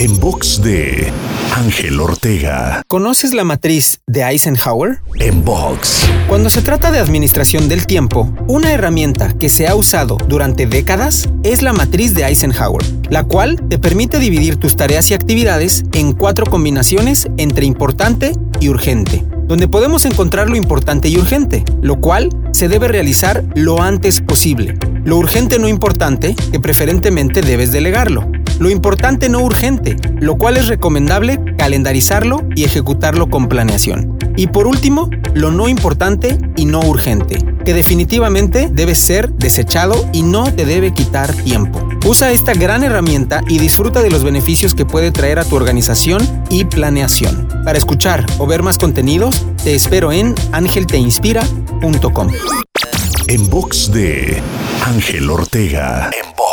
En box de Ángel Ortega. ¿Conoces la matriz de Eisenhower? En box. Cuando se trata de administración del tiempo, una herramienta que se ha usado durante décadas es la matriz de Eisenhower, la cual te permite dividir tus tareas y actividades en cuatro combinaciones entre importante y urgente donde podemos encontrar lo importante y urgente, lo cual se debe realizar lo antes posible. Lo urgente no importante, que preferentemente debes delegarlo. Lo importante no urgente, lo cual es recomendable calendarizarlo y ejecutarlo con planeación. Y por último, lo no importante y no urgente, que definitivamente debe ser desechado y no te debe quitar tiempo. Usa esta gran herramienta y disfruta de los beneficios que puede traer a tu organización y planeación. Para escuchar o ver más contenidos, te espero en angelteinspira.com. En box de Ángel Ortega. En box.